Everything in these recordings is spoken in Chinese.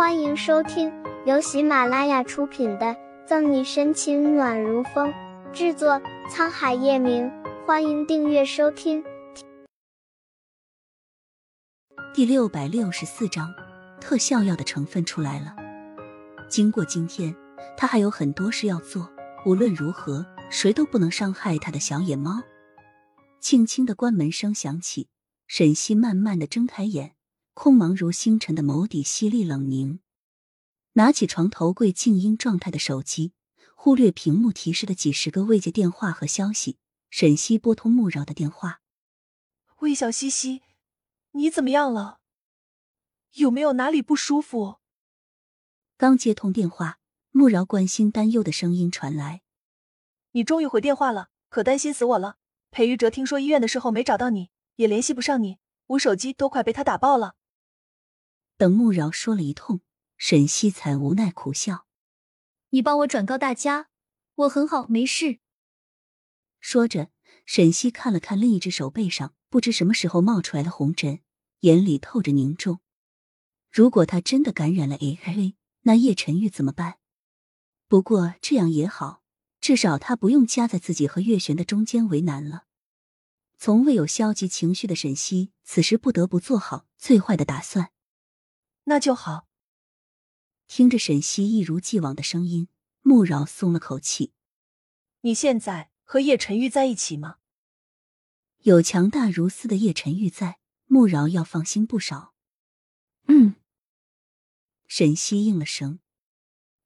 欢迎收听由喜马拉雅出品的《赠你深情暖如风》，制作沧海夜明。欢迎订阅收听。第六百六十四章，特效药的成分出来了。经过今天，他还有很多事要做。无论如何，谁都不能伤害他的小野猫。轻轻的关门声响起，沈西慢慢的睁开眼。空茫如星辰的眸底犀利冷凝，拿起床头柜静音状态的手机，忽略屏幕提示的几十个未接电话和消息。沈西拨通穆饶的电话：“魏小西西，你怎么样了？有没有哪里不舒服？”刚接通电话，穆饶关心担忧的声音传来：“你终于回电话了，可担心死我了。裴玉哲听说医院的时候没找到你，也联系不上你，我手机都快被他打爆了。”等穆饶说了一通，沈西才无奈苦笑：“你帮我转告大家，我很好，没事。”说着，沈西看了看另一只手背上不知什么时候冒出来的红疹，眼里透着凝重。如果他真的感染了 HIV，那叶晨玉怎么办？不过这样也好，至少他不用夹在自己和月璇的中间为难了。从未有消极情绪的沈西，此时不得不做好最坏的打算。那就好。听着沈西一如既往的声音，穆饶松了口气。你现在和叶晨玉在一起吗？有强大如斯的叶晨玉在，穆饶要放心不少。嗯。沈西应了声。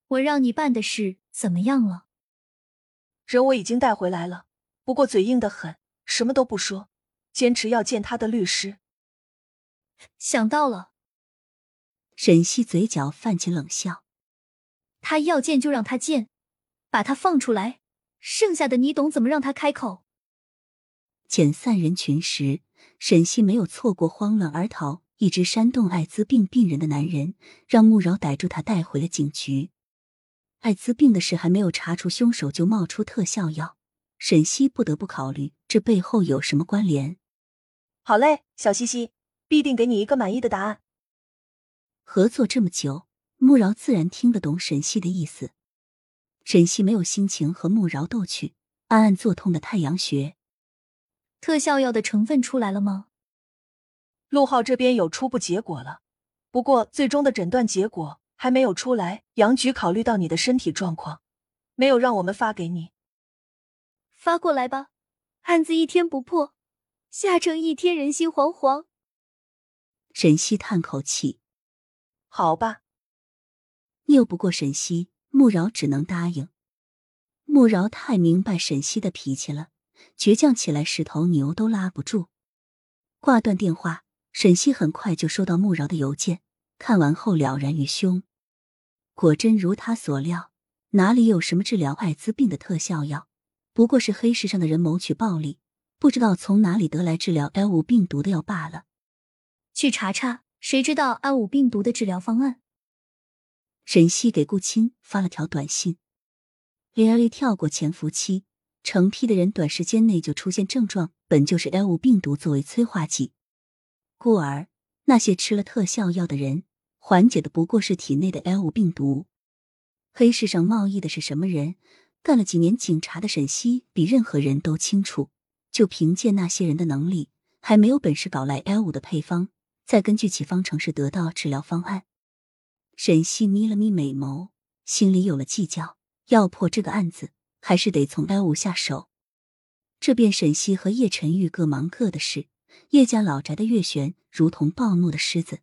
我让你办的事怎么样了？人我已经带回来了，不过嘴硬的很，什么都不说，坚持要见他的律师。想到了。沈西嘴角泛起冷笑：“他要见就让他见，把他放出来，剩下的你懂怎么让他开口。”遣散人群时，沈西没有错过慌乱而逃、一直煽动艾滋病病人的男人，让穆饶逮住他带回了警局。艾滋病的事还没有查出凶手，就冒出特效药，沈西不得不考虑这背后有什么关联。好嘞，小西西，必定给你一个满意的答案。合作这么久，穆饶自然听得懂沈西的意思。沈西没有心情和穆饶斗去，暗暗作痛的太阳穴。特效药的成分出来了吗？陆浩这边有初步结果了，不过最终的诊断结果还没有出来。杨局考虑到你的身体状况，没有让我们发给你。发过来吧，案子一天不破，下城一天人心惶惶。沈西叹口气。好吧，拗不过沈西，穆饶只能答应。穆饶太明白沈西的脾气了，倔强起来十头牛都拉不住。挂断电话，沈西很快就收到穆饶的邮件，看完后了然于胸。果真如他所料，哪里有什么治疗艾滋病的特效药？不过是黑市上的人谋取暴利，不知道从哪里得来治疗 L 五病毒的药罢了。去查查。谁知道 L 五病毒的治疗方案？沈西给顾青发了条短信。L 跳过潜伏期，成批的人短时间内就出现症状，本就是 L 五病毒作为催化剂，故而那些吃了特效药的人，缓解的不过是体内的 L 五病毒。黑市上贸易的是什么人？干了几年警察的沈西比任何人都清楚。就凭借那些人的能力，还没有本事搞来 L 五的配方。再根据其方程式得到治疗方案。沈西眯了眯美眸，心里有了计较。要破这个案子，还是得从 L 五下手。这便沈西和叶晨玉各忙各的事。叶家老宅的月璇如同暴怒的狮子。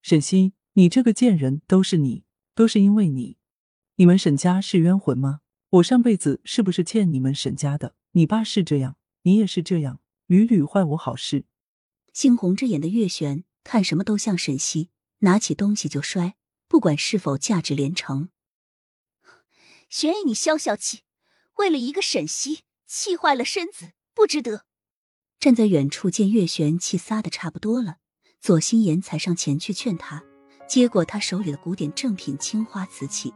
沈西，你这个贱人，都是你，都是因为你。你们沈家是冤魂吗？我上辈子是不是欠你们沈家的？你爸是这样，你也是这样，屡屡坏我好事。猩红着眼的月璇看什么都像沈西，拿起东西就摔，不管是否价值连城。玄逸，你消消气，为了一个沈西，气坏了身子，不值得。站在远处见月璇气撒的差不多了，左心言才上前去劝他，接过他手里的古典正品青花瓷器。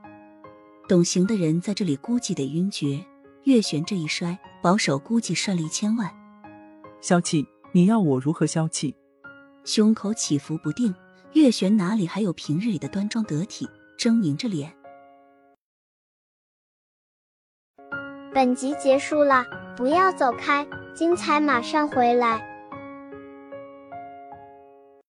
懂行的人在这里估计得晕厥，月璇这一摔，保守估计摔了一千万。消气。你要我如何消气？胸口起伏不定，月璇哪里还有平日里的端庄得体，狰狞着脸。本集结束了，不要走开，精彩马上回来。